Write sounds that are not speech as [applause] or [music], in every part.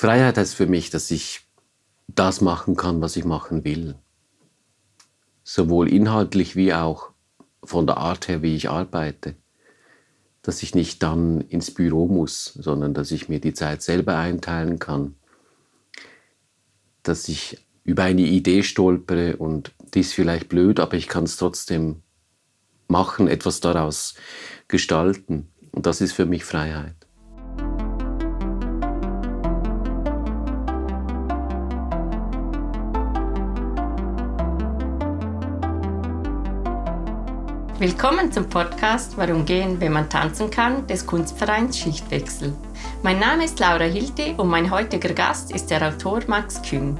Freiheit heißt für mich, dass ich das machen kann, was ich machen will. Sowohl inhaltlich wie auch von der Art her, wie ich arbeite. Dass ich nicht dann ins Büro muss, sondern dass ich mir die Zeit selber einteilen kann. Dass ich über eine Idee stolpere und die ist vielleicht blöd, aber ich kann es trotzdem machen, etwas daraus gestalten. Und das ist für mich Freiheit. Willkommen zum Podcast Warum gehen, wenn man tanzen kann, des Kunstvereins Schichtwechsel. Mein Name ist Laura Hilti und mein heutiger Gast ist der Autor Max Kühn.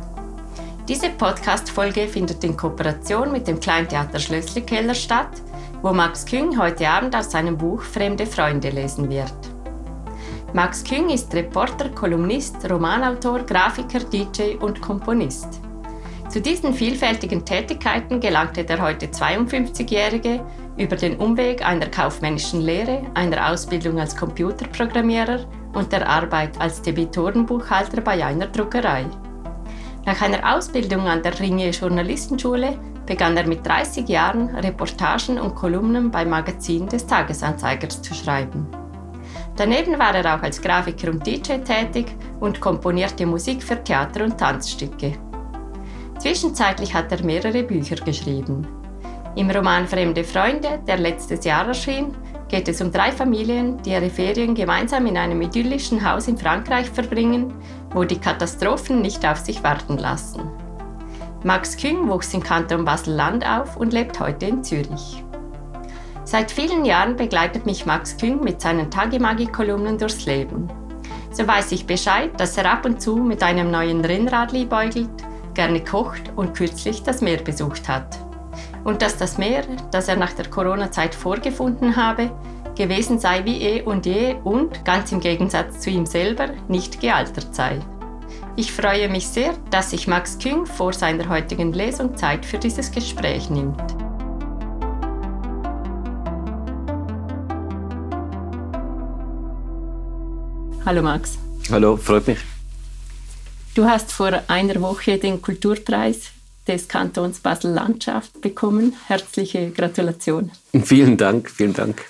Diese Podcast-Folge findet in Kooperation mit dem Kleintheater Schlösslikeller statt, wo Max Küng heute Abend aus seinem Buch Fremde Freunde lesen wird. Max Küng ist Reporter, Kolumnist, Romanautor, Grafiker, DJ und Komponist. Zu diesen vielfältigen Tätigkeiten gelangte der heute 52-Jährige über den Umweg einer kaufmännischen Lehre, einer Ausbildung als Computerprogrammierer und der Arbeit als Debitorenbuchhalter bei einer Druckerei. Nach einer Ausbildung an der Ringier Journalistenschule begann er mit 30 Jahren Reportagen und Kolumnen beim Magazin des Tagesanzeigers zu schreiben. Daneben war er auch als Grafiker und DJ tätig und komponierte Musik für Theater und Tanzstücke. Zwischenzeitlich hat er mehrere Bücher geschrieben. Im Roman Fremde Freunde, der letztes Jahr erschien, geht es um drei Familien, die ihre Ferien gemeinsam in einem idyllischen Haus in Frankreich verbringen, wo die Katastrophen nicht auf sich warten lassen. Max Küng wuchs im Kanton Basel-Land auf und lebt heute in Zürich. Seit vielen Jahren begleitet mich Max Küng mit seinen Tagimagi-Kolumnen durchs Leben. So weiß ich Bescheid, dass er ab und zu mit einem neuen Rennrad liebäugelt gerne kocht und kürzlich das Meer besucht hat. Und dass das Meer, das er nach der Corona-Zeit vorgefunden habe, gewesen sei wie eh und je und, ganz im Gegensatz zu ihm selber, nicht gealtert sei. Ich freue mich sehr, dass sich Max Küng vor seiner heutigen Lesung Zeit für dieses Gespräch nimmt. Hallo Max. Hallo, freut mich. Du hast vor einer Woche den Kulturpreis des Kantons Basel-Landschaft bekommen. Herzliche Gratulation. Vielen Dank, vielen Dank.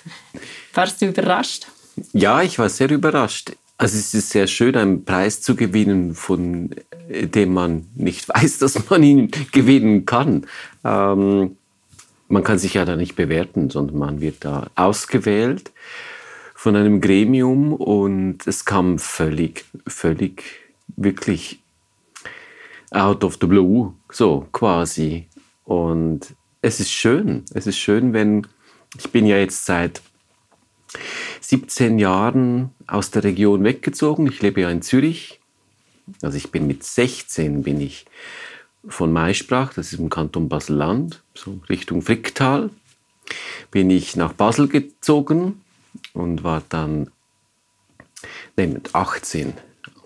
Warst du überrascht? Ja, ich war sehr überrascht. Also es ist sehr schön, einen Preis zu gewinnen, von dem man nicht [laughs] weiß, dass man ihn gewinnen kann. Ähm, man kann sich ja da nicht bewerten, sondern man wird da ausgewählt von einem Gremium und es kam völlig, völlig wirklich out of the blue, so quasi. Und es ist schön. Es ist schön, wenn ich bin ja jetzt seit 17 Jahren aus der Region weggezogen. Ich lebe ja in Zürich. Also ich bin mit 16 bin ich von Maisprach, das ist im Kanton Basel-Land, so Richtung Fricktal, bin ich nach Basel gezogen und war dann nee, mit 18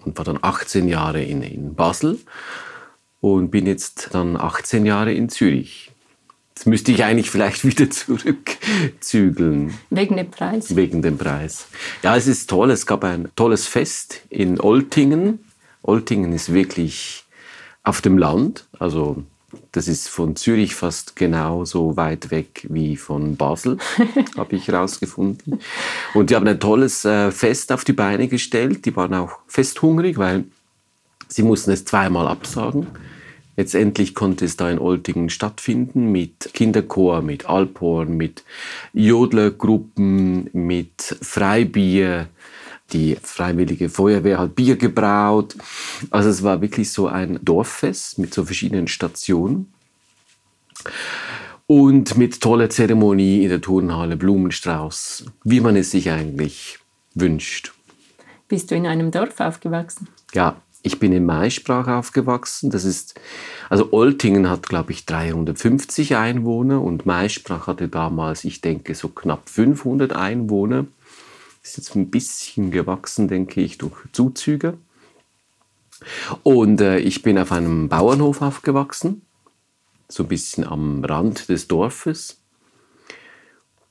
und war dann 18 Jahre in, in Basel und bin jetzt dann 18 Jahre in Zürich. Jetzt müsste ich eigentlich vielleicht [laughs] wieder zurückzügeln. Wegen dem Preis? Wegen dem Preis. Ja, es ist toll. Es gab ein tolles Fest in Oltingen. Oltingen ist wirklich auf dem Land. Also das ist von Zürich fast genauso weit weg wie von Basel, [laughs] habe ich herausgefunden. Und die haben ein tolles äh, Fest auf die Beine gestellt. Die waren auch festhungrig, weil sie mussten es zweimal absagen. Letztendlich konnte es da in Oltingen stattfinden mit Kinderchor, mit Alphorn, mit Jodlergruppen, mit Freibier. Die Freiwillige Feuerwehr hat Bier gebraut. Also es war wirklich so ein Dorffest mit so verschiedenen Stationen. Und mit toller Zeremonie in der Turnhalle, Blumenstrauß, wie man es sich eigentlich wünscht. Bist du in einem Dorf aufgewachsen? Ja, ich bin in Maisprach aufgewachsen. Das ist, also Oltingen hat, glaube ich, 350 Einwohner und Maisprach hatte damals, ich denke, so knapp 500 Einwohner. Ist jetzt ein bisschen gewachsen, denke ich, durch Zuzüge. Und äh, ich bin auf einem Bauernhof aufgewachsen, so ein bisschen am Rand des Dorfes.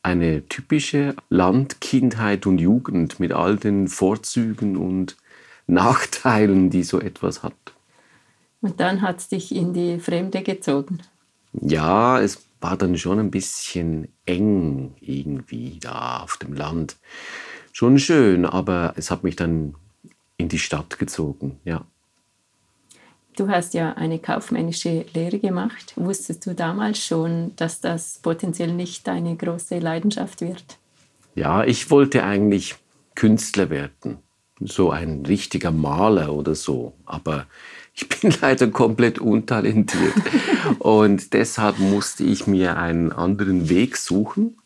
Eine typische Landkindheit und Jugend mit all den Vorzügen und Nachteilen, die so etwas hat. Und dann hat es dich in die Fremde gezogen. Ja, es war dann schon ein bisschen eng irgendwie da auf dem Land. Schon schön, aber es hat mich dann in die Stadt gezogen, ja. Du hast ja eine kaufmännische Lehre gemacht. Wusstest du damals schon, dass das potenziell nicht deine große Leidenschaft wird? Ja, ich wollte eigentlich Künstler werden, so ein richtiger Maler oder so, aber ich [laughs] bin leider komplett untalentiert und deshalb musste ich mir einen anderen Weg suchen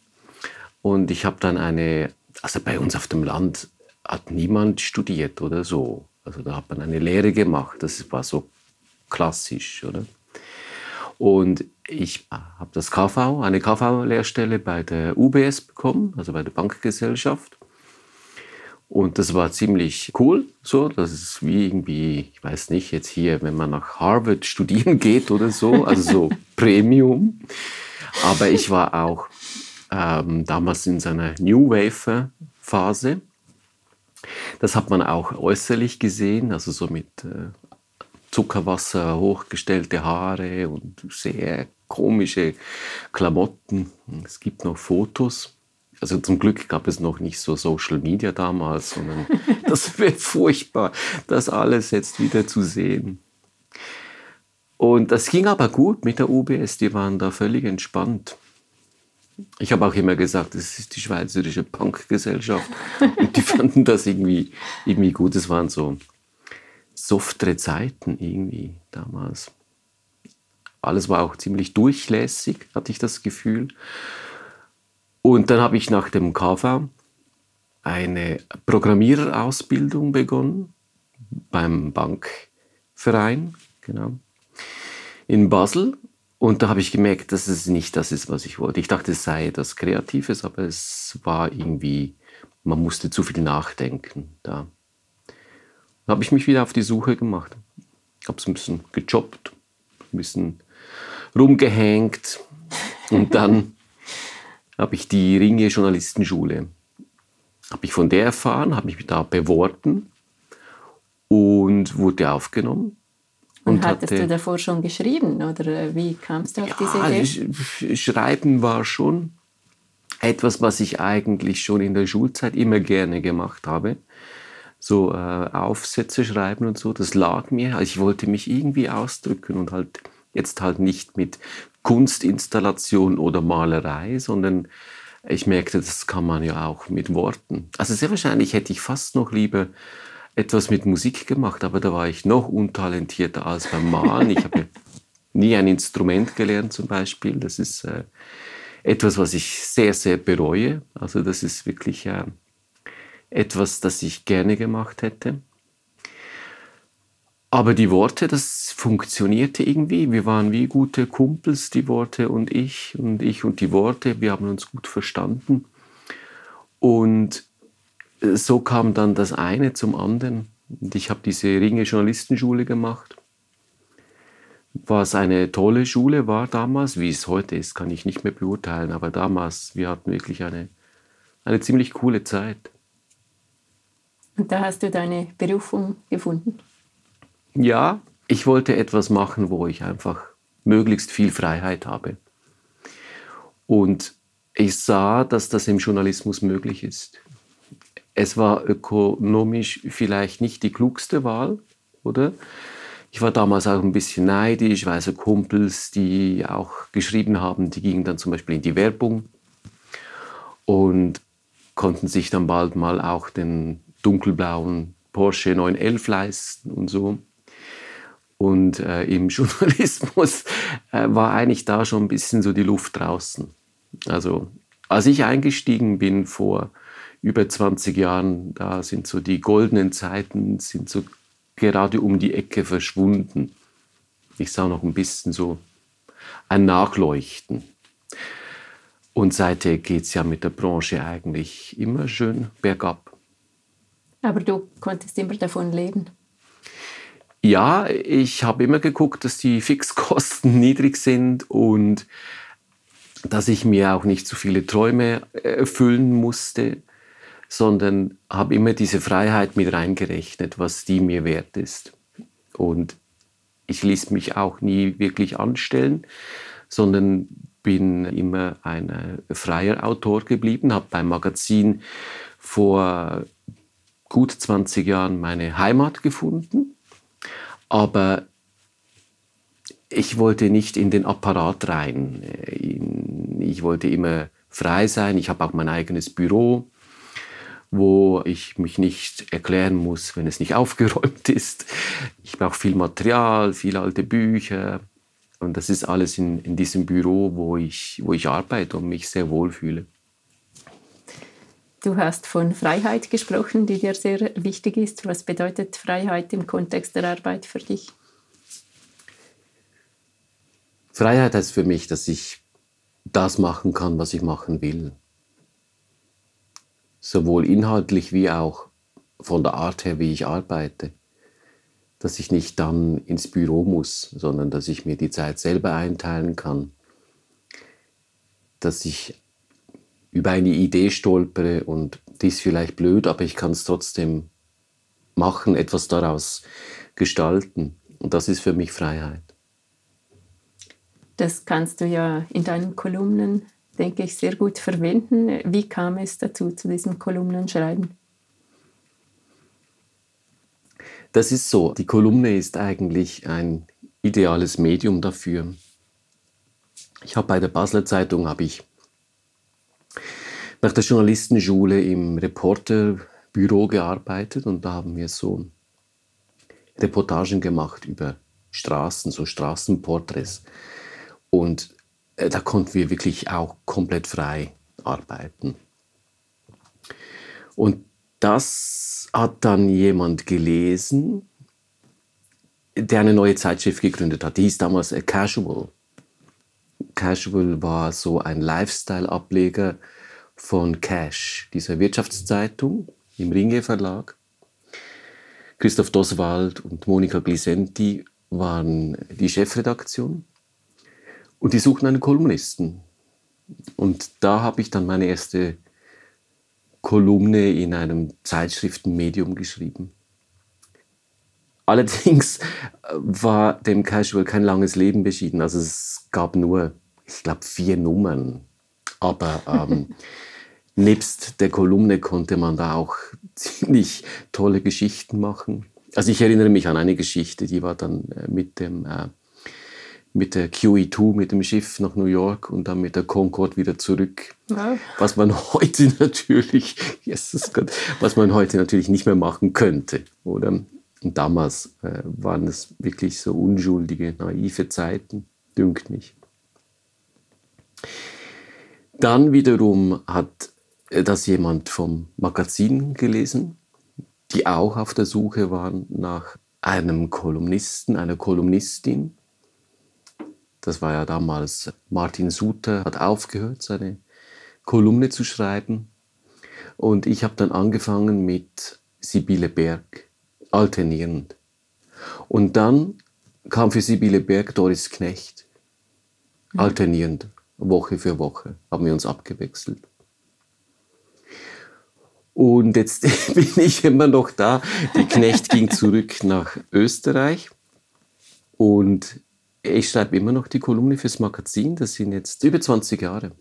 und ich habe dann eine, also bei uns auf dem Land hat niemand studiert oder so. Also da hat man eine Lehre gemacht, das war so klassisch, oder? Und ich habe das KV, eine KV-Lehrstelle bei der UBS bekommen, also bei der Bankgesellschaft. Und das war ziemlich cool. So, das ist wie irgendwie, ich weiß nicht, jetzt hier, wenn man nach Harvard [laughs] studieren geht oder so, also so [laughs] Premium. Aber ich war auch ähm, damals in seiner New Wave-Phase. Das hat man auch äußerlich gesehen, also so mit äh, Zuckerwasser, hochgestellte Haare und sehr komische Klamotten. Es gibt noch Fotos. Also zum Glück gab es noch nicht so Social Media damals, sondern [laughs] das wäre furchtbar, das alles jetzt wieder zu sehen. Und das ging aber gut mit der UBS, die waren da völlig entspannt. Ich habe auch immer gesagt, das ist die schweizerische Punkgesellschaft. [laughs] Und die fanden das irgendwie, irgendwie gut. Es waren so softere Zeiten irgendwie damals. Alles war auch ziemlich durchlässig, hatte ich das Gefühl. Und dann habe ich nach dem KV eine Programmiererausbildung begonnen beim Bankverein, genau, in Basel. Und da habe ich gemerkt, dass es nicht das ist, was ich wollte. Ich dachte, es sei etwas Kreatives, aber es war irgendwie, man musste zu viel nachdenken da. Dann habe ich mich wieder auf die Suche gemacht. Ich habe es ein bisschen gejobbt, ein bisschen rumgehängt und dann [laughs] habe ich die Ringe Journalistenschule. Habe ich von der erfahren, habe mich da beworben und wurde aufgenommen. Und, und hattest hatte, du davor schon geschrieben oder wie kamst du auf ja, diese Idee? Schreiben war schon etwas, was ich eigentlich schon in der Schulzeit immer gerne gemacht habe so äh, Aufsätze schreiben und so. Das lag mir. Also ich wollte mich irgendwie ausdrücken und halt jetzt halt nicht mit Kunstinstallation oder Malerei, sondern ich merkte, das kann man ja auch mit Worten. Also sehr wahrscheinlich hätte ich fast noch lieber etwas mit Musik gemacht, aber da war ich noch untalentierter als beim Malen. Ich habe [laughs] nie ein Instrument gelernt zum Beispiel. Das ist äh, etwas, was ich sehr, sehr bereue. Also das ist wirklich äh, etwas, das ich gerne gemacht hätte. Aber die Worte, das funktionierte irgendwie. Wir waren wie gute Kumpels, die Worte und ich und ich und die Worte. Wir haben uns gut verstanden. Und so kam dann das eine zum anderen. Und ich habe diese Ringe Journalistenschule gemacht. Was eine tolle Schule war damals, wie es heute ist, kann ich nicht mehr beurteilen. Aber damals, wir hatten wirklich eine, eine ziemlich coole Zeit. Und da hast du deine Berufung gefunden? Ja, ich wollte etwas machen, wo ich einfach möglichst viel Freiheit habe. Und ich sah, dass das im Journalismus möglich ist. Es war ökonomisch vielleicht nicht die klugste Wahl, oder? Ich war damals auch ein bisschen neidisch, weil so Kumpels, die auch geschrieben haben, die gingen dann zum Beispiel in die Werbung und konnten sich dann bald mal auch den dunkelblauen Porsche 911 leisten und so. Und äh, im [laughs] Journalismus äh, war eigentlich da schon ein bisschen so die Luft draußen. Also als ich eingestiegen bin vor über 20 Jahren, da sind so die goldenen Zeiten, sind so gerade um die Ecke verschwunden. Ich sah noch ein bisschen so ein Nachleuchten. Und seither geht es ja mit der Branche eigentlich immer schön bergab. Aber du konntest immer davon leben. Ja, ich habe immer geguckt, dass die Fixkosten [laughs] niedrig sind und dass ich mir auch nicht zu viele Träume erfüllen musste. sondern habe immer diese Freiheit mit reingerechnet, was die mir wert ist. Und ich ließ mich auch nie wirklich anstellen, sondern bin immer ein äh, freier Autor geblieben, habe beim Magazin vor gut 20 Jahren meine Heimat gefunden, aber ich wollte nicht in den Apparat rein. Ich wollte immer frei sein. Ich habe auch mein eigenes Büro, wo ich mich nicht erklären muss, wenn es nicht [laughs] aufgeräumt ist. Ich brauche viel Material, viele alte Bücher. Und das ist alles in, in diesem Büro, wo ich, wo ich arbeite und mich sehr wohl fühle. Du hast von Freiheit gesprochen, die dir sehr wichtig ist. Was bedeutet Freiheit im Kontext der Arbeit für dich? Freiheit heißt für mich, dass ich das machen kann, was ich machen will. Sowohl inhaltlich wie auch von der Art her, wie ich arbeite. Dass ich nicht dann ins Büro muss, sondern dass ich mir die Zeit selber einteilen kann. Dass ich über eine Idee stolpere und die ist vielleicht blöd, aber ich kann es trotzdem machen, etwas daraus gestalten. Und das ist für mich Freiheit. Das kannst du ja in deinen Kolumnen, denke ich, sehr gut verwenden. Wie kam es dazu, zu diesem Kolumnenschreiben? Das ist so. Die Kolumne ist eigentlich ein ideales Medium dafür. Ich habe bei der Basler Zeitung habe ich nach der Journalistenschule im Reporterbüro gearbeitet und da haben wir so Reportagen gemacht über Straßen, so Straßenporträts. Und äh, da konnten wir wirklich auch komplett frei arbeiten. Und das hat dann jemand gelesen, der eine neue Zeitschrift gegründet hat. Die hieß damals Casual. Casual war so ein Lifestyle-Ableger von Cash, dieser Wirtschaftszeitung im Ringe Verlag. Christoph Doswald und Monika Glisenti waren die Chefredaktion und die suchten einen Kolumnisten. Und da habe ich dann meine erste Kolumne in einem Zeitschriftenmedium geschrieben. Allerdings war dem Casual kein langes Leben beschieden. Also es gab nur, ich glaube, vier Nummern. Aber ähm, [laughs] nebst der Kolumne konnte man da auch [laughs] ziemlich tolle Geschichten machen. Also ich erinnere mich an eine Geschichte, die war dann äh, mit dem äh, mit der QE2 mit dem Schiff nach New York und dann mit der Concorde wieder zurück. Ja. Was man [laughs] heute natürlich, Jesus Gott, was man heute natürlich nicht mehr machen könnte, oder? Und damals äh, waren es wirklich so unschuldige, naive Zeiten, dünkt mich. Dann wiederum hat das jemand vom Magazin gelesen, die auch auf der Suche waren nach einem Kolumnisten, einer Kolumnistin. Das war ja damals, Martin Suter hat aufgehört, seine Kolumne zu schreiben. Und ich habe dann angefangen mit Sibylle Berg, alternierend. Und dann kam für Sibylle Berg Doris Knecht, alternierend. Woche für Woche haben wir uns abgewechselt. Und jetzt [laughs] bin ich immer noch da. Die Knecht ging zurück nach Österreich und ich schreibe immer noch die Kolumne fürs Magazin. Das sind jetzt über 20 Jahre.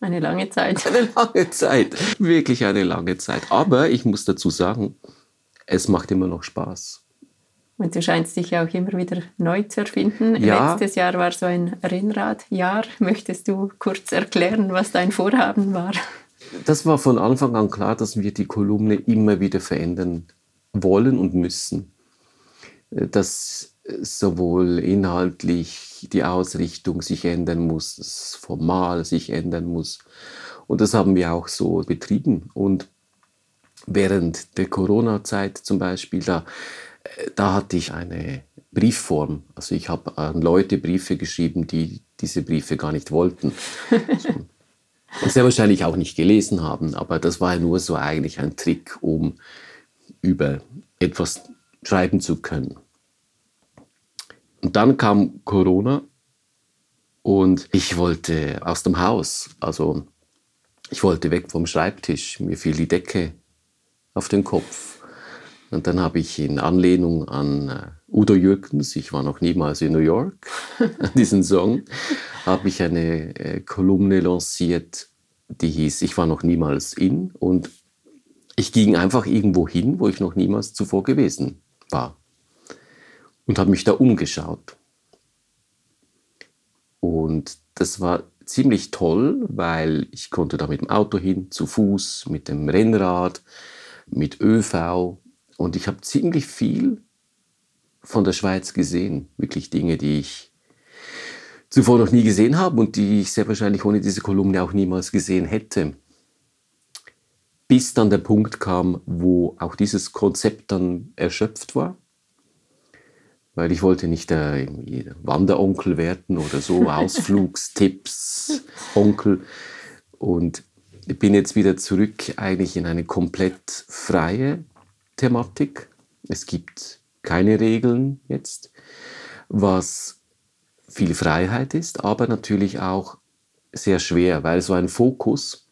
Eine lange Zeit. Eine lange Zeit. Wirklich eine lange Zeit. Aber ich muss dazu sagen, es macht immer noch Spaß. Und du scheinst dich ja auch immer wieder neu zu erfinden. Ja. Letztes Jahr war so ein Rennradjahr. Möchtest du kurz erklären, was dein Vorhaben war? Das war von Anfang an klar, dass wir die Kolumne immer wieder verändern wollen und müssen. Dass sowohl inhaltlich die Ausrichtung sich ändern muss, das Formal sich ändern muss. Und das haben wir auch so betrieben. Und während der Corona-Zeit zum Beispiel, da da hatte ich eine Briefform. Also ich habe an Leute Briefe geschrieben, die diese Briefe gar nicht wollten. [laughs] Und sehr wahrscheinlich auch nicht gelesen haben, aber das war ja nur so eigentlich ein Trick, um über etwas schreiben zu können. Und dann kam Corona und ich wollte aus dem Haus. Also ich wollte weg vom Schreibtisch. Mir fiel die Decke auf den Kopf. Und dann habe ich in Anlehnung an äh, Udo Jürgens, ich war noch niemals in New York, an [laughs] diesen Song, habe ich eine äh, Kolumne lanciert, die hieß Ich war noch niemals in. Und ich ging einfach irgendwo hin, wo ich noch niemals zuvor gewesen war. Und habe mich da umgeschaut. Und das war ziemlich toll, weil ich konnte da mit dem Auto hin, zu Fuß, mit dem Rennrad, mit ÖV und ich habe ziemlich viel von der Schweiz gesehen. Wirklich Dinge, die ich zuvor noch nie gesehen habe und die ich sehr wahrscheinlich ohne diese Kolumne auch niemals gesehen hätte. Bis dann der Punkt kam, wo auch dieses Konzept dann erschöpft war weil ich wollte nicht der Wanderonkel werden oder so, [laughs] Ausflugstipps, Onkel. Und ich bin jetzt wieder zurück eigentlich in eine komplett freie Thematik. Es gibt keine Regeln jetzt, was viel Freiheit ist, aber natürlich auch sehr schwer, weil so ein Fokus,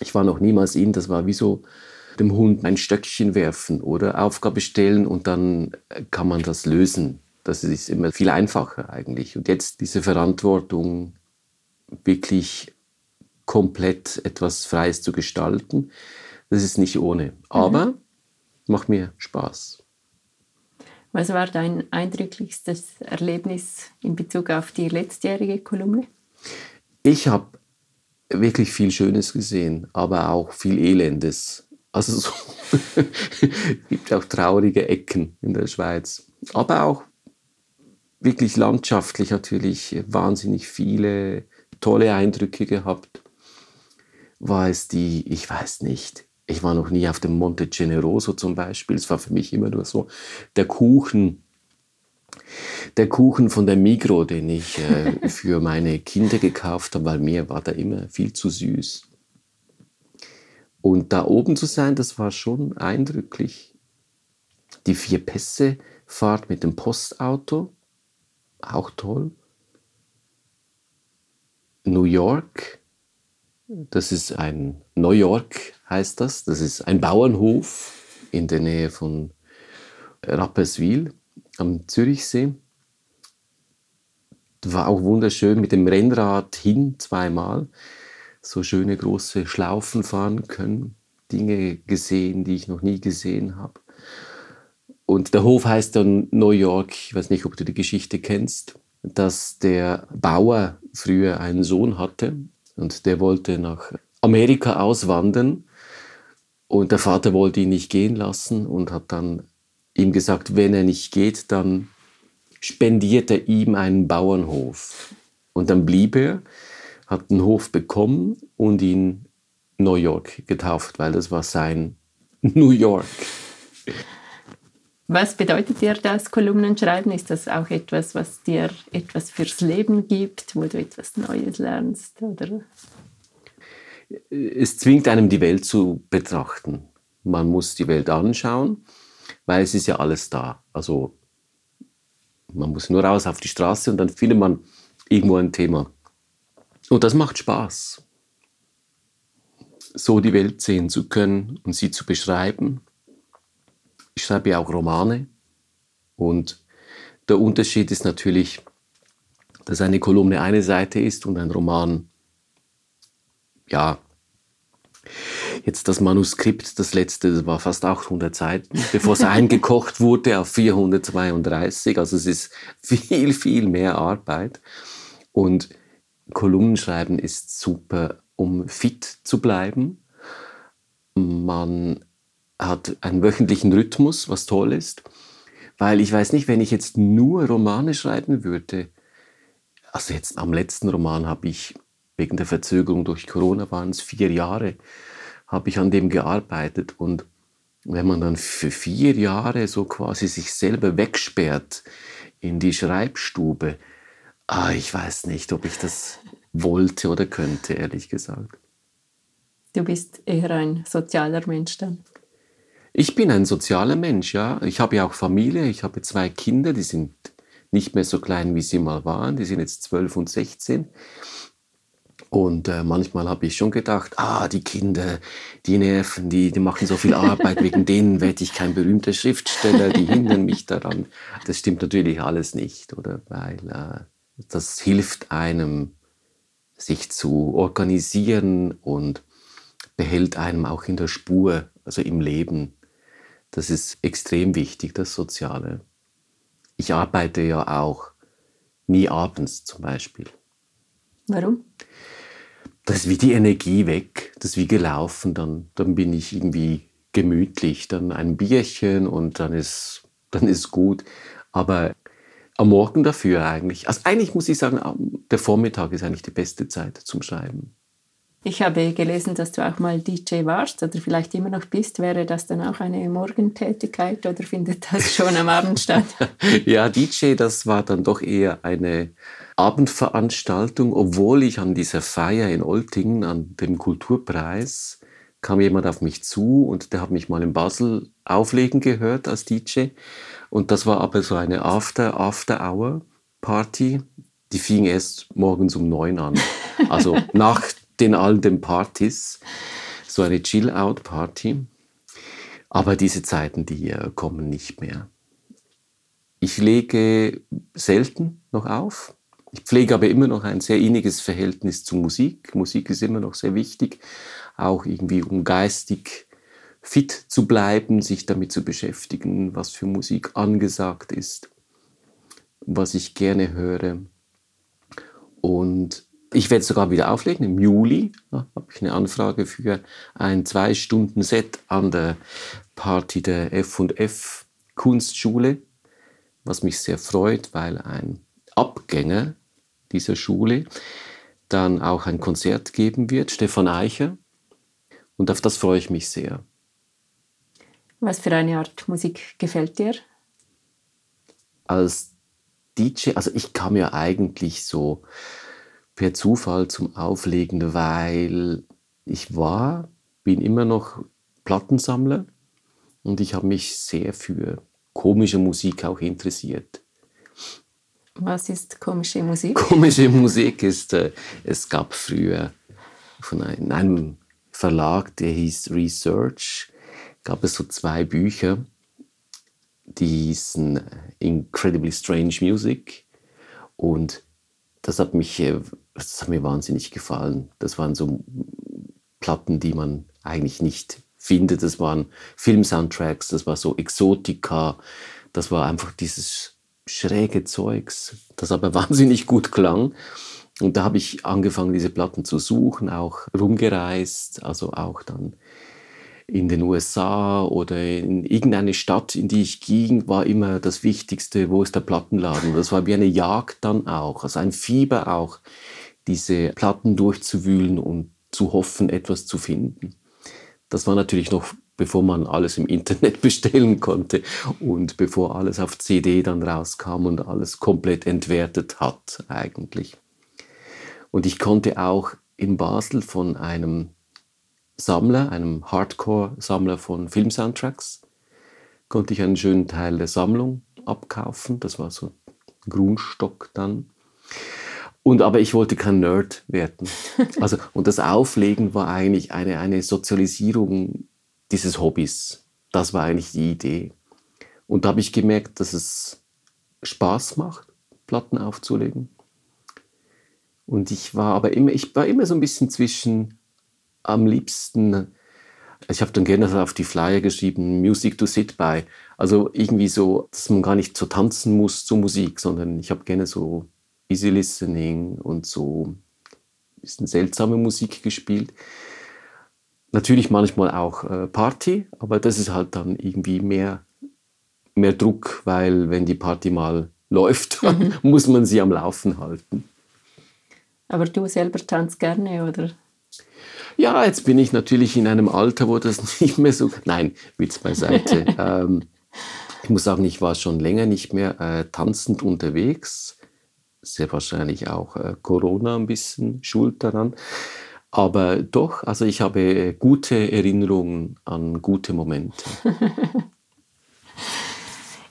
ich war noch niemals in, das war wie so dem Hund ein Stöckchen werfen oder Aufgabe stellen und dann kann man das lösen. Das ist immer viel einfacher eigentlich. Und jetzt diese Verantwortung, wirklich komplett etwas Freies zu gestalten, das ist nicht ohne. Aber mhm. macht mir Spaß. Was war dein eindrücklichstes Erlebnis in Bezug auf die letztjährige Kolumne? Ich habe wirklich viel Schönes gesehen, aber auch viel Elendes. Also so es [laughs] gibt auch traurige Ecken in der Schweiz. Aber auch wirklich landschaftlich natürlich wahnsinnig viele tolle Eindrücke gehabt. War es die, ich weiß nicht, ich war noch nie auf dem Monte Generoso zum Beispiel. Es war für mich immer nur so der Kuchen, der Kuchen von der Migro, den ich äh, [laughs] für meine Kinder gekauft habe, weil mir war da immer viel zu süß. Und da oben zu sein, das war schon eindrücklich. Die vier Pässe Fahrt mit dem Postauto, auch toll. New York, das ist ein New York heißt das. Das ist ein Bauernhof in der Nähe von Rapperswil am Zürichsee. War auch wunderschön mit dem Rennrad hin zweimal so schöne große Schlaufen fahren können, Dinge gesehen, die ich noch nie gesehen habe. Und der Hof heißt dann New York, ich weiß nicht, ob du die Geschichte kennst, dass der Bauer früher einen Sohn hatte und der wollte nach Amerika auswandern und der Vater wollte ihn nicht gehen lassen und hat dann ihm gesagt, wenn er nicht geht, dann spendiert er ihm einen Bauernhof. Und dann blieb er hat einen Hof bekommen und ihn New York getauft, weil das war sein [laughs] New York. Was bedeutet dir das Kolumnenschreiben? Ist das auch etwas, was dir etwas fürs Leben gibt, wo du etwas Neues lernst? Oder? Es zwingt einem die Welt zu betrachten. Man muss die Welt anschauen, weil es ist ja alles da. Also man muss nur raus auf die Straße und dann findet man irgendwo ein Thema. Und das macht Spaß, so die Welt sehen zu können und sie zu beschreiben. Ich schreibe ja auch Romane und der Unterschied ist natürlich, dass eine Kolumne eine Seite ist und ein Roman, ja, jetzt das Manuskript, das letzte, das war fast 800 Seiten, [laughs] bevor es eingekocht wurde auf 432. Also es ist viel, viel mehr Arbeit. Und Kolumnenschreiben ist super, um fit zu bleiben. Man hat einen wöchentlichen Rhythmus, was toll ist. Weil ich weiß nicht, wenn ich jetzt nur Romane schreiben würde, also jetzt am letzten Roman habe ich wegen der Verzögerung durch Corona waren es vier Jahre, habe ich an dem gearbeitet und wenn man dann für vier Jahre so quasi sich selber wegsperrt in die Schreibstube, Ah, ich weiß nicht, ob ich das wollte oder könnte, ehrlich gesagt. Du bist eher ein sozialer Mensch dann? Ich bin ein sozialer Mensch, ja. Ich habe ja auch Familie, ich habe zwei Kinder, die sind nicht mehr so klein, wie sie mal waren, die sind jetzt 12 und 16. Und äh, manchmal habe ich schon gedacht, ah, die Kinder, die nerven, die, die machen so viel Arbeit, wegen denen werde ich kein berühmter Schriftsteller, die hindern mich daran. Das stimmt natürlich alles nicht, oder? Weil äh, das hilft einem, sich zu organisieren und behält einem auch in der Spur, also im Leben. Das ist extrem wichtig, das Soziale. Ich arbeite ja auch nie abends zum Beispiel. Warum? Da ist wie die Energie weg, das ist wie gelaufen, dann, dann bin ich irgendwie gemütlich, dann ein Bierchen und dann ist, dann ist gut. Aber am Morgen dafür eigentlich, also eigentlich muss ich sagen, der Vormittag ist eigentlich die beste Zeit zum Schreiben. Ich habe gelesen, dass du auch mal DJ warst oder vielleicht immer noch bist. Wäre das dann auch eine Morgentätigkeit oder findet das schon am Abend statt? [laughs] ja, DJ, das war dann doch eher eine Abendveranstaltung, obwohl ich an dieser Feier in Oltingen, an dem Kulturpreis, kam jemand auf mich zu und der hat mich mal in Basel auflegen gehört als DJ. Und das war aber so eine After-After-Hour-Party. Die fing erst morgens um neun an. Also [laughs] nach den all den Partys. So eine Chill-Out-Party. Aber diese Zeiten, die kommen nicht mehr. Ich lege selten noch auf. Ich pflege aber immer noch ein sehr inniges Verhältnis zu Musik. Musik ist immer noch sehr wichtig, auch irgendwie um geistig fit zu bleiben, sich damit zu beschäftigen, was für Musik angesagt ist, was ich gerne höre. Und ich werde sogar wieder auflegen. Im Juli ja, habe ich eine Anfrage für ein Zwei-Stunden-Set an der Party der F&F Kunstschule, was mich sehr freut, weil ein Abgänger dieser Schule dann auch ein Konzert geben wird, Stefan Eicher. Und auf das freue ich mich sehr. Was für eine Art Musik gefällt dir? Als DJ, also ich kam ja eigentlich so per Zufall zum Auflegen, weil ich war, bin immer noch Plattensammler und ich habe mich sehr für komische Musik auch interessiert. Was ist komische Musik? Komische Musik ist, äh, es gab früher von einem, einem Verlag, der hieß Research, gab es so zwei Bücher, die hießen Incredibly Strange Music und das hat mich, äh, das hat mir wahnsinnig gefallen. Das waren so Platten, die man eigentlich nicht findet. Das waren Filmsoundtracks, das war so Exotika, das war einfach dieses schräge Zeugs, das aber [laughs] wahnsinnig gut klang. Und da habe ich angefangen, diese Platten zu suchen, auch rumgereist, also auch dann in den USA oder in irgendeine Stadt, in die ich ging, war immer das Wichtigste, wo ist der Plattenladen. Das war wie eine Jagd dann auch, also ein Fieber auch, diese Platten durchzuwühlen und zu hoffen, etwas zu finden. Das war natürlich noch bevor man alles im Internet [laughs] bestellen konnte und bevor alles auf CD dann rauskam und alles komplett entwertet hat eigentlich. Und ich konnte auch in Basel von einem Sammler, einem Hardcore-Sammler von Filmsoundtracks, konnte ich einen schönen Teil der Sammlung abkaufen. Das war so ein Grundstock dann. Und aber ich wollte kein Nerd werden. [laughs] Also, und das Auflegen war eigentlich eine, eine Sozialisierung dieses Hobbys. Das war eigentlich die Idee. Und da habe ich gemerkt, dass es Spaß macht, Platten aufzulegen. Und ich war aber immer, ich war immer so ein bisschen zwischen am liebsten, ich habe dann gerne auf die Flyer geschrieben, Music to sit by. Also irgendwie so, dass man gar nicht so tanzen muss zur Musik, sondern ich habe gerne so easy listening und so ein bisschen seltsame Musik gespielt. Natürlich manchmal auch äh, Party, aber das ist halt dann irgendwie mehr, mehr Druck, weil wenn die Party mal läuft, mhm. [laughs] muss man sie am Laufen halten. Aber du selber tanzt gerne, oder? Ja, jetzt bin ich natürlich in einem Alter, wo das [laughs] nicht mehr so. Nein, Witz beiseite. [laughs] ähm, ich muss sagen, ich war schon länger nicht mehr äh, tanzend unterwegs. Sehr wahrscheinlich auch äh, Corona ein bisschen schuld daran. Aber doch, also ich habe gute Erinnerungen an gute Momente. [laughs]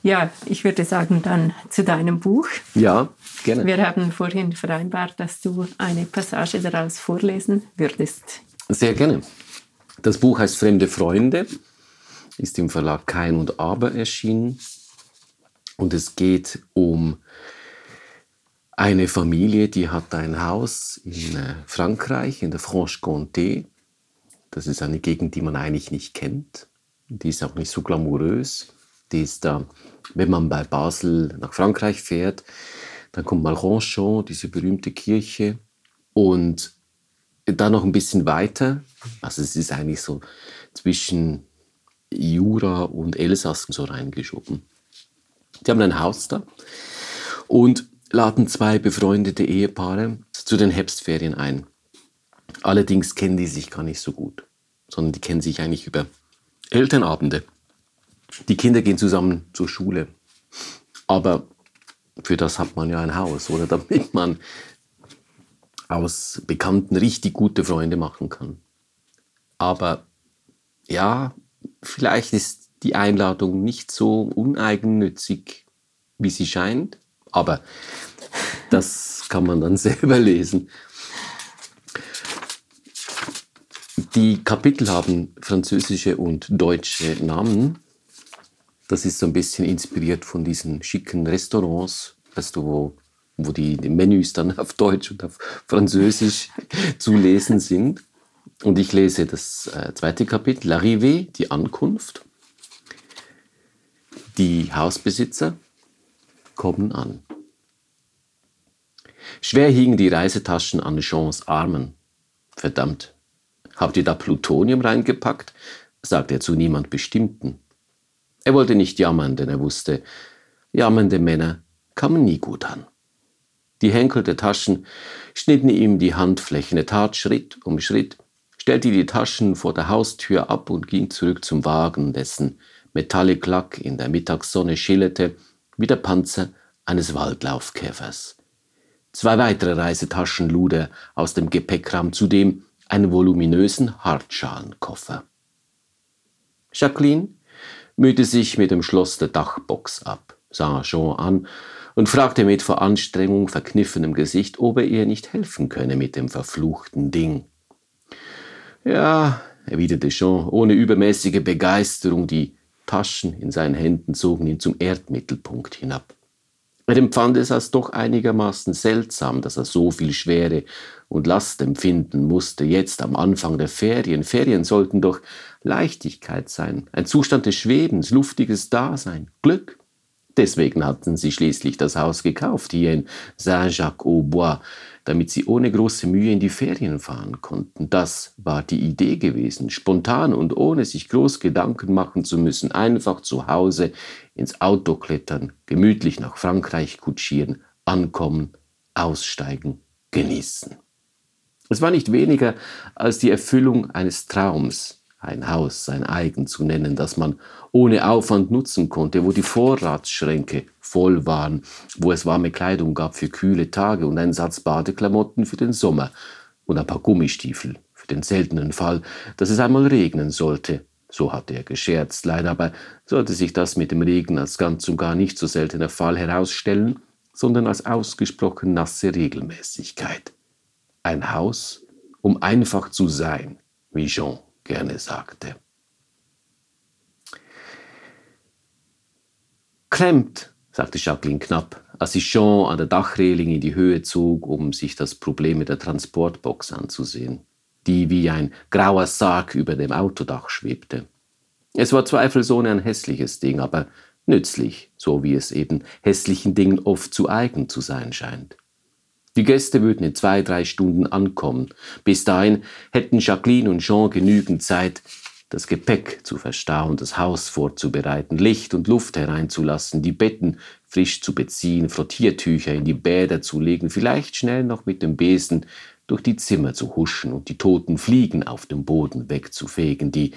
Ja, ich würde sagen, dann zu deinem Buch. Ja, gerne. Wir haben vorhin vereinbart, dass du eine Passage daraus vorlesen würdest. Sehr gerne. Das Buch heißt Fremde Freunde, ist im Verlag Kein und Aber erschienen. Und es geht um eine Familie, die hat ein Haus in äh, Frankreich, in der Franche-Comté. Das ist eine Gegend, die man eigentlich nicht kennt. Die ist auch nicht so glamourös. Die ist da, wenn man bei Basel nach Frankreich fährt, dann kommt mal Ronchon, diese berühmte Kirche. Und dann noch ein bisschen weiter, also es ist eigentlich so zwischen Jura und Elsass so reingeschoben. Die haben ein Haus da. Und laden zwei befreundete Ehepaare zu den Herbstferien ein. Allerdings kennen die sich gar nicht so gut, sondern die kennen sich eigentlich über Elternabende. Die Kinder gehen zusammen zur Schule. Aber für das hat man ja ein Haus, oder [laughs] damit man aus Bekannten richtig gute Freunde machen kann. Aber ja, vielleicht ist die Einladung nicht so uneigennützig, wie sie scheint. Aber das kann man dann [laughs] selber lesen. Die Kapitel haben französische und deutsche Namen. Das ist so ein bisschen inspiriert von diesen schicken Restaurants, weißt du, wo, wo die Menüs dann [laughs] auf Deutsch und auf Französisch zu lesen sind. Und ich lese das äh, zweite Kapitel, L'arrivée, die Ankunft. Die Hausbesitzer kommen an. Schwer hingen die Reisetaschen an Jeans Armen. Verdammt, habt ihr da Plutonium reingepackt? sagte er zu niemand Bestimmten. Er wollte nicht jammern, denn er wusste, jammernde Männer kamen nie gut an. Die Henkel der Taschen schnitten ihm die Handflächen. Er tat Schritt um Schritt, stellte die Taschen vor der Haustür ab und ging zurück zum Wagen, dessen Metallic Lack in der Mittagssonne schillerte wie der Panzer eines Waldlaufkäfers. Zwei weitere Reisetaschen lud er aus dem Gepäckraum, zudem einen voluminösen Hartschalenkoffer. Jacqueline mühte sich mit dem Schloss der Dachbox ab, sah Jean an und fragte mit vor Anstrengung verkniffenem Gesicht, ob er ihr nicht helfen könne mit dem verfluchten Ding. Ja, erwiderte Jean ohne übermäßige Begeisterung, die Taschen in seinen Händen zogen ihn zum Erdmittelpunkt hinab. Er empfand es als doch einigermaßen seltsam, dass er so viel Schwere und Last empfinden musste, jetzt am Anfang der Ferien. Ferien sollten doch Leichtigkeit sein, ein Zustand des Schwebens, luftiges Dasein, Glück. Deswegen hatten sie schließlich das Haus gekauft, hier in Saint-Jacques-au-Bois, damit sie ohne große Mühe in die Ferien fahren konnten. Das war die Idee gewesen, spontan und ohne sich groß Gedanken machen zu müssen, einfach zu Hause ins Auto klettern, gemütlich nach Frankreich kutschieren, ankommen, aussteigen, genießen. Es war nicht weniger als die Erfüllung eines Traums, ein Haus sein eigen zu nennen, das man ohne Aufwand nutzen konnte, wo die Vorratsschränke voll waren, wo es warme Kleidung gab für kühle Tage und einen Satz Badeklamotten für den Sommer und ein paar Gummistiefel für den seltenen Fall, dass es einmal regnen sollte. So hatte er gescherzt, leider aber sollte sich das mit dem Regen als ganz und gar nicht so seltener Fall herausstellen, sondern als ausgesprochen nasse Regelmäßigkeit. Ein Haus, um einfach zu sein, wie Jean gerne sagte. Klemmt, sagte Jacqueline knapp, als sie Jean an der Dachreling in die Höhe zog, um sich das Problem mit der Transportbox anzusehen, die wie ein grauer Sarg über dem Autodach schwebte. Es war zweifelsohne ein hässliches Ding, aber nützlich, so wie es eben hässlichen Dingen oft zu eigen zu sein scheint. Die Gäste würden in zwei, drei Stunden ankommen. Bis dahin hätten Jacqueline und Jean genügend Zeit, das Gepäck zu verstauen, das Haus vorzubereiten, Licht und Luft hereinzulassen, die Betten frisch zu beziehen, Frottiertücher in die Bäder zu legen, vielleicht schnell noch mit dem Besen durch die Zimmer zu huschen und die toten Fliegen auf dem Boden wegzufegen, die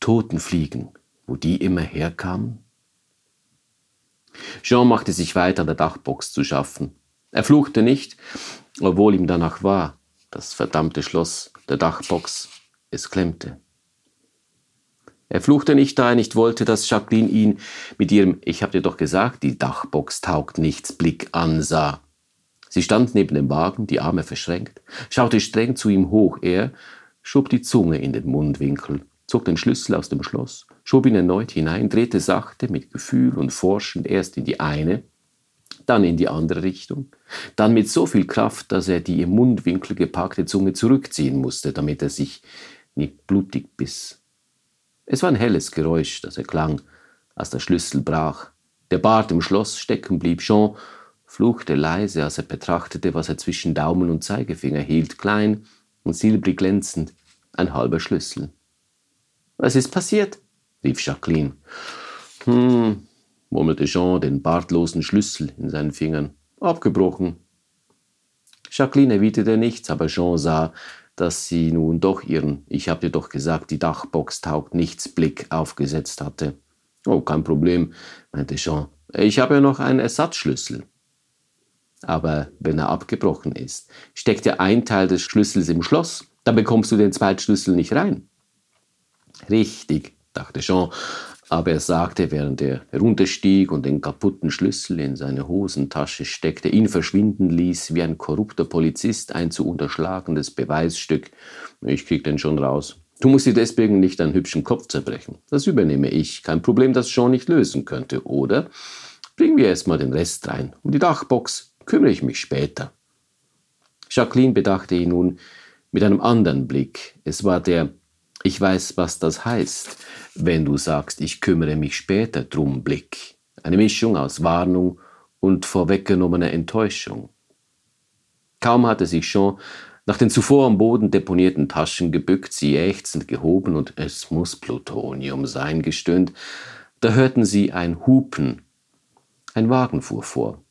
toten Fliegen, wo die immer herkamen? Jean machte sich weiter an der Dachbox zu schaffen. Er fluchte nicht, obwohl ihm danach war. Das verdammte Schloss der Dachbox, es klemmte. Er fluchte nicht, da er nicht wollte, dass Jacqueline ihn mit ihrem Ich hab dir doch gesagt, die Dachbox taugt nichts Blick ansah. Sie stand neben dem Wagen, die Arme verschränkt, schaute streng zu ihm hoch. Er schob die Zunge in den Mundwinkel, zog den Schlüssel aus dem Schloss, schob ihn erneut hinein, drehte sachte mit Gefühl und forschend erst in die eine, dann in die andere Richtung, dann mit so viel Kraft, dass er die im Mundwinkel gepackte Zunge zurückziehen musste, damit er sich nicht blutig biss. Es war ein helles Geräusch, das erklang, als der Schlüssel brach. Der Bart im Schloss stecken blieb. Jean fluchte leise, als er betrachtete, was er zwischen Daumen und Zeigefinger hielt, klein und silbrig glänzend, ein halber Schlüssel. Was ist passiert? rief Jacqueline. Hm, murmelte Jean den bartlosen Schlüssel in seinen Fingern. Abgebrochen. Jacqueline erwiderte nichts, aber Jean sah, dass sie nun doch ihren, ich hab dir doch gesagt, die Dachbox taugt nichts Blick aufgesetzt hatte. Oh, kein Problem, meinte Jean. Ich habe ja noch einen Ersatzschlüssel. Aber wenn er abgebrochen ist, steckt ja ein Teil des Schlüssels im Schloss, dann bekommst du den zweiten Schlüssel nicht rein. Richtig, dachte Jean, aber er sagte, während er herunterstieg und den kaputten Schlüssel in seine Hosentasche steckte, ihn verschwinden ließ wie ein korrupter Polizist ein zu unterschlagendes Beweisstück. Ich krieg den schon raus. Du musst dir deswegen nicht deinen hübschen Kopf zerbrechen. Das übernehme ich. Kein Problem, das Jean nicht lösen könnte. Oder bringen wir erstmal den Rest rein. Um die Dachbox kümmere ich mich später. Jacqueline bedachte ihn nun mit einem anderen Blick. Es war der Ich weiß, was das heißt wenn du sagst, ich kümmere mich später drum Blick. Eine Mischung aus Warnung und vorweggenommener Enttäuschung. Kaum hatte sich schon nach den zuvor am Boden deponierten Taschen gebückt, sie ächzend gehoben und es muss Plutonium sein gestöhnt, da hörten sie ein Hupen. Ein Wagen fuhr vor.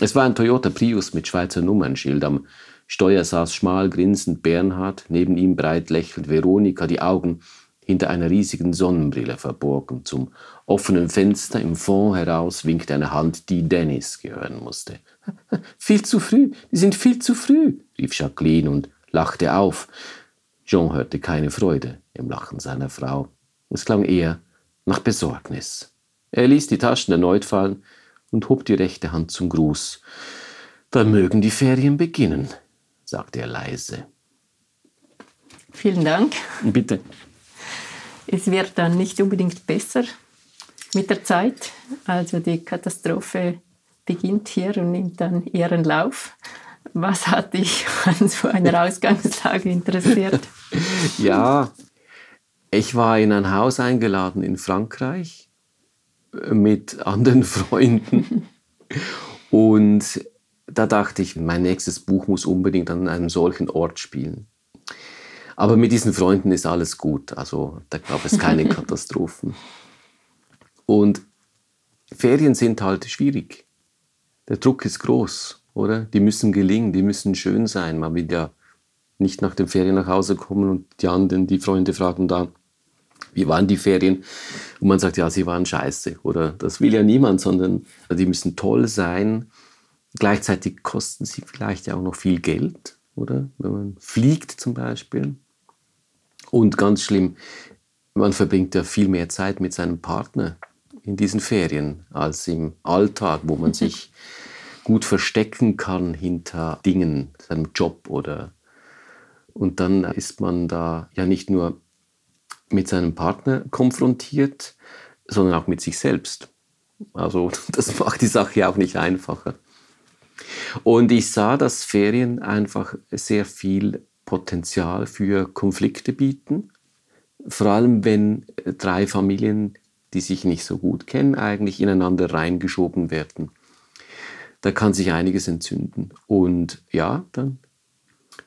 Es war ein Toyota Prius mit Schweizer Nummernschild. Am Steuer saß schmal grinsend Bernhard, neben ihm breit lächelnd Veronika, die Augen hinter einer riesigen Sonnenbrille verborgen. Zum offenen Fenster im Fond heraus winkte eine Hand, die Dennis gehören musste. [laughs] viel zu früh, die sind viel zu früh, rief Jacqueline und lachte auf. Jean hörte keine Freude im Lachen seiner Frau. Es klang eher nach Besorgnis. Er ließ die Taschen erneut fallen und hob die rechte Hand zum Gruß. Dann mögen die Ferien beginnen, sagte er leise. Vielen Dank. Bitte es wird dann nicht unbedingt besser mit der Zeit. Also die Katastrophe beginnt hier und nimmt dann ihren Lauf. Was hat dich an so einer [laughs] Ausgangslage interessiert? [laughs] ja, ich war in ein Haus eingeladen in Frankreich mit anderen Freunden [laughs] und da dachte ich, mein nächstes Buch muss unbedingt an einem solchen Ort spielen. Aber mit diesen Freunden ist alles gut. Also da gab es keine [laughs] Katastrophen. Und Ferien sind halt schwierig. Der Druck ist groß, oder? Die müssen gelingen, die müssen schön sein. Man will ja nicht nach den Ferien nach Hause kommen und die anderen, die Freunde fragen da, wie waren die Ferien? Und man sagt, ja, sie waren scheiße. Oder das will ja niemand, sondern die müssen toll sein. Gleichzeitig kosten sie vielleicht ja auch noch viel Geld, oder? Wenn man fliegt zum Beispiel. Und ganz schlimm, man verbringt ja viel mehr Zeit mit seinem Partner in diesen Ferien als im Alltag, wo man [laughs] sich gut verstecken kann hinter Dingen, seinem Job oder und dann ist man da ja nicht nur mit seinem Partner konfrontiert, sondern auch mit sich selbst. Also [laughs] das macht die Sache ja auch nicht einfacher. Und ich sah, dass Ferien einfach sehr viel Potenzial für Konflikte bieten. Vor allem, wenn drei Familien, die sich nicht so gut kennen, eigentlich ineinander reingeschoben werden. Da kann sich einiges entzünden. Und ja, dann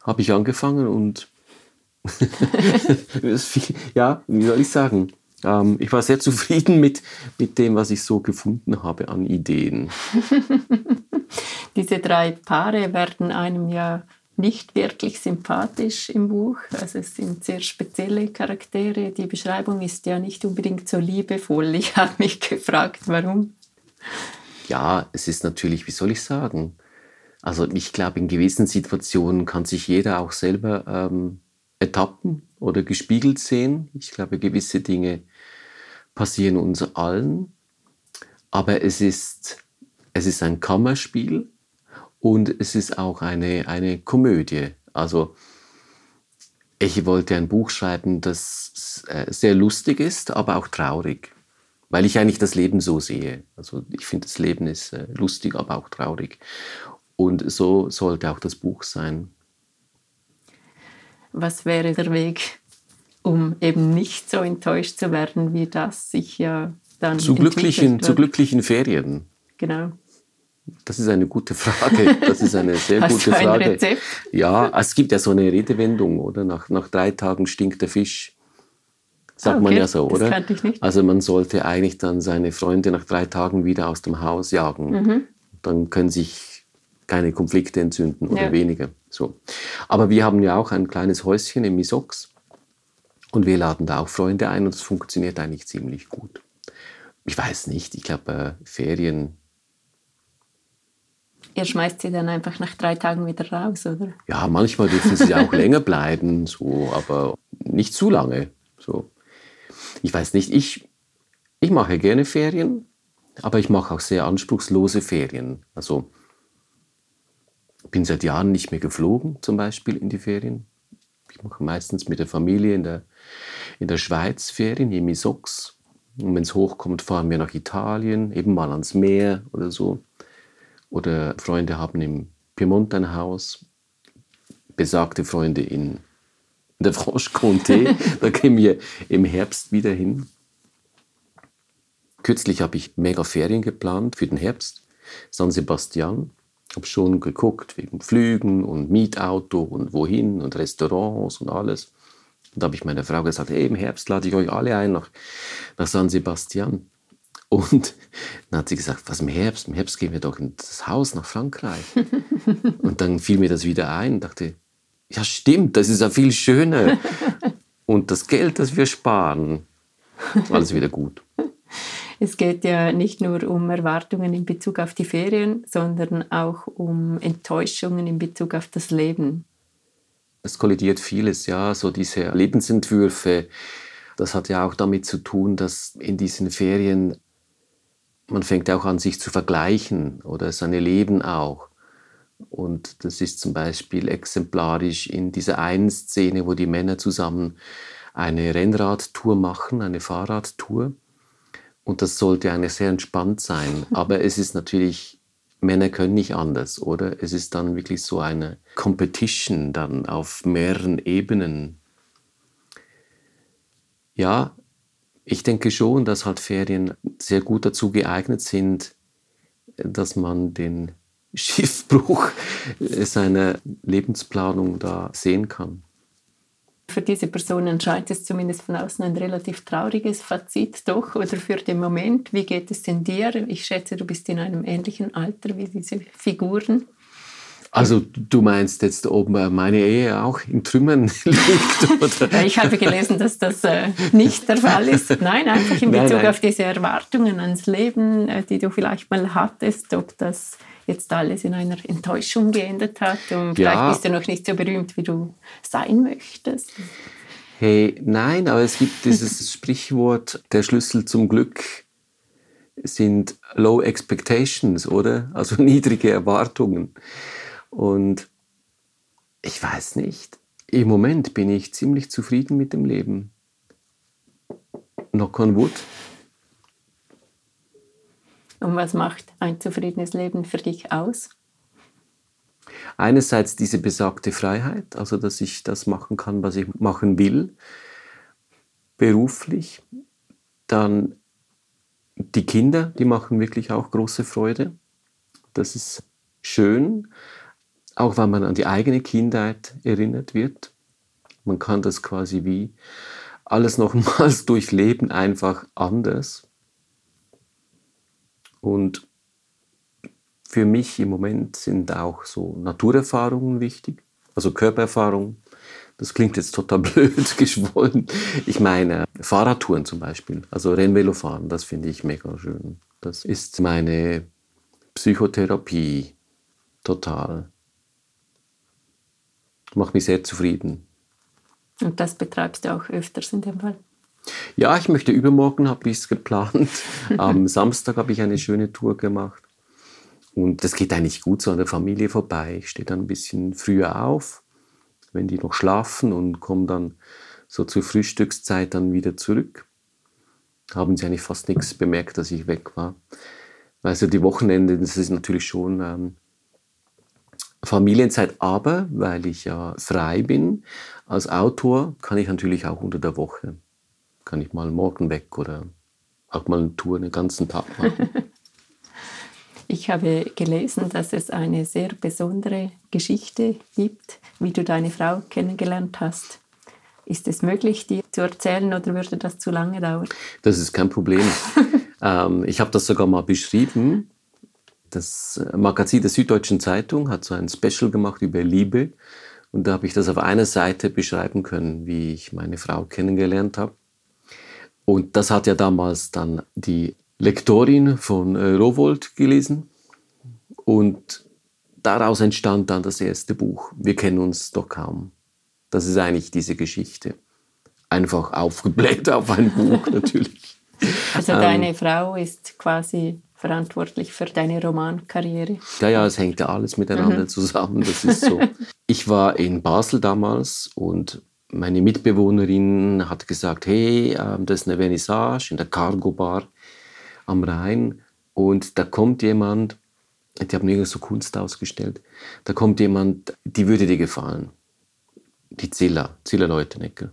habe ich angefangen und [laughs] ja, wie soll ich sagen? Ähm, ich war sehr [laughs] zufrieden mit, mit dem, was ich so gefunden habe an Ideen. [laughs] Diese drei Paare werden einem ja nicht wirklich sympathisch im Buch. Also es sind sehr spezielle Charaktere. Die Beschreibung ist ja nicht unbedingt so liebevoll. Ich habe mich gefragt, warum. Ja, es ist natürlich, wie soll ich sagen? Also ich glaube, in gewissen Situationen kann sich jeder auch selber ähm, Etappen oder gespiegelt sehen. Ich glaube, gewisse Dinge passieren uns allen. Aber es ist, es ist ein Kammerspiel und es ist auch eine, eine Komödie. Also ich wollte ein Buch schreiben, das äh, sehr lustig ist, aber auch traurig. Weil ich eigentlich das Leben so sehe. Also ich finde, das Leben ist äh, lustig, aber auch traurig. Und so sollte auch das Buch sein. Was wäre der Weg, um eben nicht so enttäuscht zu werden, wie das sich ja dann. Zu glücklichen, zu glücklichen Ferien. Genau. Das ist eine gute Frage. Das ist eine sehr [laughs] Hast gute du ein Frage. Rezept? Ja, es gibt ja so eine Redewendung, oder? Nach, nach drei Tagen stinkt der Fisch. Sagt Ah, man okay. ja so, Das oder? kannte ich nicht. Also man sollte eigentlich dann seine Freunde nach drei Tagen wieder aus dem Haus jagen. Mhm. Dann können sich keine Konflikte entzünden oder Ja. weniger. So. Aber wir haben ja auch ein kleines Häuschen im Misox und wir laden da auch Freunde ein und es funktioniert eigentlich ziemlich gut. Ich weiß nicht, ich glaube, äh, Ferien, Ihr schmeißt sie dann einfach nach drei Tagen wieder raus, oder? ja, manchmal dürfen sie auch [laughs] länger bleiben, so, aber nicht zu lange. So. Ich weiß nicht, ich, ich mache gerne Ferien, aber ich mache auch sehr anspruchslose Ferien. Also bin seit Jahren nicht mehr geflogen, zum Beispiel in die Ferien. Ich mache meistens mit der Familie in der, in der Schweiz Ferien, im Misox. Und wenn es hochkommt, fahren wir nach Italien, eben mal ans Meer oder so. Oder Freunde haben im Piemont ein Haus. Besagte Freunde in der Franche-Comté. [laughs] da gehen wir im Herbst wieder hin. Kürzlich habe ich mega Ferien geplant für den Herbst. San Sebastian. Habe schon geguckt wegen Flügen und Mietauto und wohin und Restaurants und alles. Und da habe ich meiner Frau gesagt, hey, im Herbst lade ich euch alle ein nach, nach San Sebastian. Und dann hat sie gesagt, was im Herbst? Im Herbst gehen wir doch in das Haus nach Frankreich. [laughs] und dann fiel mir das wieder ein und dachte, ja stimmt, das ist ja viel schöner. und das Geld, das wir sparen, alles wieder gut. Es geht ja nicht nur um Erwartungen in Bezug auf die Ferien, sondern auch um Enttäuschungen in Bezug auf das Leben. Es kollidiert vieles, ja, so diese Lebensentwürfe. Das hat ja auch damit zu tun, dass in diesen Ferien man fängt auch an, sich zu vergleichen oder seine Leben auch. Und das ist zum Beispiel exemplarisch in dieser einen Szene, wo die Männer zusammen eine Rennradtour machen, eine Fahrradtour. Und das sollte eigentlich sehr entspannt sein. [laughs] Aber es ist natürlich, Männer können nicht anders, oder? Es ist dann wirklich so eine Competition dann auf mehreren Ebenen. Ja, ich denke schon, dass halt Ferien sehr gut dazu geeignet sind, dass man den [laughs] Schiffbruch seiner Lebensplanung da sehen kann. Für diese Personen scheint es zumindest von außen ein relativ trauriges Fazit doch oder für den Moment. Wie geht es denn dir? Ich schätze, du bist in einem ähnlichen Alter wie diese Figuren. Also du meinst jetzt, ob meine Ehe auch in Trümmern [laughs] liegt? Oder? Ich habe gelesen, dass das äh, nicht der Fall ist. Nein, einfach in Nein, Bezug nein. auf diese Erwartungen ans Leben, äh, die du vielleicht mal hattest, ob das jetzt alles in einer Enttäuschung geendet hat. Und vielleicht Ja. bist du noch nicht so berühmt, wie du sein möchtest. Hey, nein, aber es gibt dieses [laughs] Sprichwort, der Schlüssel zum Glück sind low expectations, oder? Also [laughs] niedrige Erwartungen. Und ich weiß nicht, im Moment bin ich ziemlich zufrieden mit dem Leben. Knock on wood. Und was macht ein zufriedenes Leben für dich aus? Einerseits diese besagte Freiheit, also dass ich das machen kann, was ich machen will, beruflich. Dann die Kinder, die machen wirklich auch große Freude. Das ist schön, auch weil man an die eigene Kindheit erinnert wird. Man kann das quasi wie alles nochmals [laughs] durchleben, einfach anders. Und für mich im Moment sind auch so Naturerfahrungen wichtig, also Körpererfahrung. Das klingt jetzt total [laughs] blöd geschwollen. Ich meine Fahrradtouren zum Beispiel, also Rennvelo fahren, das finde ich mega schön. Das ist meine Psychotherapie total. Macht mich sehr zufrieden. Und das betreibst du auch öfters in dem Fall? Ja, ich möchte übermorgen, habe ich es geplant. Am [laughs] Samstag habe ich eine schöne Tour gemacht. Und das geht eigentlich gut so an der Familie vorbei. Ich stehe dann ein bisschen früher auf, wenn die noch schlafen und komme dann so zur Frühstückszeit dann wieder zurück. Haben sie eigentlich fast nichts bemerkt, dass ich weg war. Also die Wochenende, das ist natürlich schon ähm, Familienzeit, aber weil ich ja frei bin als Autor, kann ich natürlich auch unter der Woche, kann ich mal morgen weg oder auch mal eine Tour einen ganzen Tag machen. [laughs] Ich habe gelesen, dass es eine sehr besondere Geschichte gibt, wie du deine Frau kennengelernt hast. Ist es möglich, die zu erzählen oder würde das zu lange dauern? Das ist kein Problem. [laughs] ähm, ich habe das sogar mal beschrieben. Das Magazin der Süddeutschen Zeitung hat so ein Special gemacht über Liebe. Und da habe ich das auf einer Seite beschreiben können, wie ich meine Frau kennengelernt habe. Und das hat ja damals dann die Lektorin von äh, Rowold gelesen und daraus entstand dann das erste Buch. Wir kennen uns doch kaum. Das ist eigentlich diese Geschichte. Einfach [laughs] aufgebläht auf ein Buch [laughs] natürlich. Also deine ähm, Frau ist quasi verantwortlich für deine Romankarriere. Ja, ja, es hängt ja alles miteinander mhm. zusammen. Das ist so. [laughs] Ich war in Basel damals und meine Mitbewohnerin hat gesagt, hey, ähm, das ist eine Vernissage in der Cargo Bar am Rhein und da kommt jemand, die haben irgendwie so Kunst ausgestellt, da kommt jemand, die würde dir gefallen. Die Zilla, Zilla Leutenecke.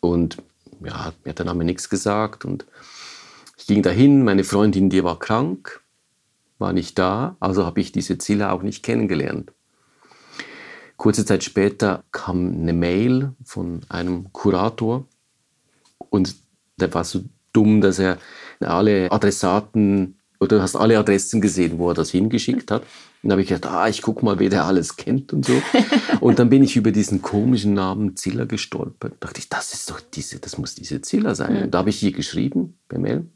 Und ja, mir hat der Name nichts gesagt und ich ging dahin, meine Freundin, die war krank, war nicht da, also habe ich diese Zilla auch nicht kennengelernt. Kurze Zeit später kam eine Mail von einem Kurator und der war so dumm, dass er alle Adressaten oder du hast alle Adressen gesehen, wo er das hingeschickt hat. Und dann habe ich gedacht, ah, ich gucke mal, wer der alles kennt und so. [laughs] Und dann bin ich über diesen komischen Namen Ziller gestolpert. Da dachte ich, das ist doch diese, das muss diese Ziller sein. Und da habe ich ihr geschrieben, per Mail,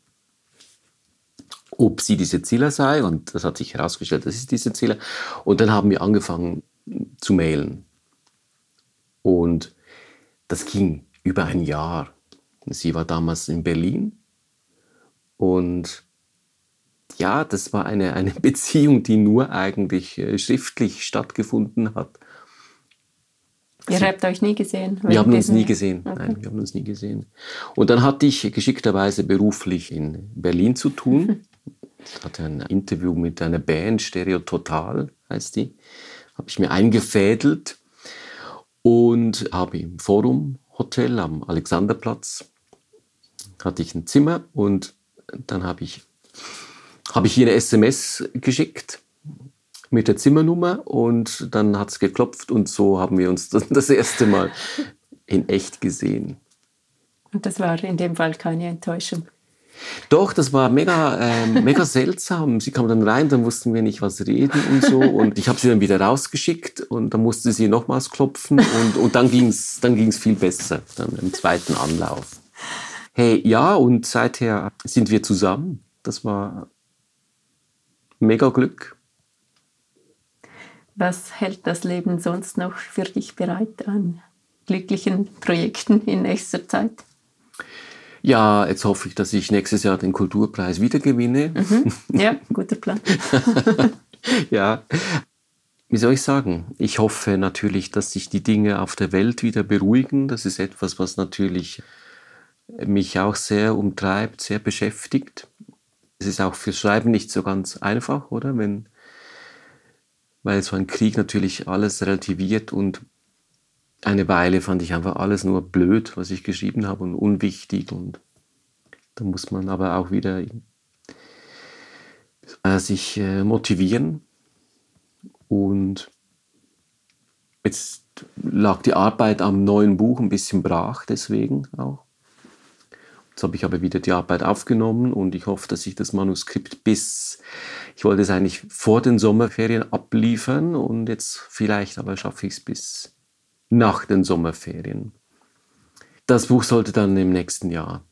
ob sie diese Ziller sei. Und das hat sich herausgestellt, das ist diese Ziller. Und dann haben wir angefangen zu mailen. Und das ging über ein Jahr. Sie war damals in Berlin und ja, das war eine, eine [laughs] Beziehung, die nur eigentlich äh, schriftlich stattgefunden hat. Ihr habt euch nie gesehen? Wir haben uns nie gesehen. Okay. Nein, wir haben uns nie gesehen. Und dann hatte ich geschickterweise beruflich in Berlin zu tun. [laughs] Ich hatte ein Interview mit einer Band, Stereo Total heißt die. Habe ich mir eingefädelt und habe im Forum Hotel am Alexanderplatz hatte ich ein Zimmer und dann habe ich, hab ich ihr eine SMS geschickt mit der Zimmernummer und dann hat es geklopft und so haben wir uns [laughs] das erste Mal in echt gesehen. Und das war in dem Fall keine Enttäuschung. Doch, das war mega, äh, mega [laughs] seltsam. Sie kam dann rein, dann wussten wir nicht, was reden und so. Und ich habe sie dann wieder rausgeschickt und dann musste sie nochmals klopfen und, und dann ging es dann ging's viel besser, dann im zweiten Anlauf. Hey, ja, und seither sind wir zusammen. Das war mega Glück. Was hält das Leben sonst noch für dich bereit an glücklichen Projekten in nächster Zeit? Ja, jetzt hoffe ich, dass ich nächstes Jahr den Kulturpreis wieder gewinne. Mhm. Ja, guter Plan. [laughs] ja, wie soll ich sagen? Ich hoffe natürlich, dass sich die Dinge auf der Welt wieder beruhigen. Das ist etwas, was natürlich mich auch sehr umtreibt, sehr beschäftigt. Es ist auch für Schreiben nicht so ganz einfach, oder? Wenn, weil so ein Krieg natürlich alles relativiert und eine Weile fand ich einfach alles nur blöd, was ich geschrieben habe und unwichtig und da muss man aber auch wieder äh, sich äh, motivieren. Und jetzt lag die Arbeit am neuen Buch ein bisschen brach deswegen auch. Jetzt habe ich aber wieder die Arbeit aufgenommen und ich hoffe, dass ich das Manuskript bis, ich wollte es eigentlich vor den Sommerferien abliefern und jetzt vielleicht aber schaffe ich es bis nach den Sommerferien. Das Buch sollte dann im nächsten Jahr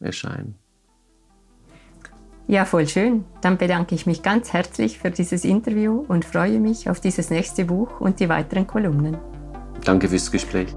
erscheinen. Ja, voll schön. Dann bedanke ich mich ganz herzlich für dieses Interview und freue mich auf dieses nächste Buch und die weiteren Kolumnen. Danke fürs Gespräch.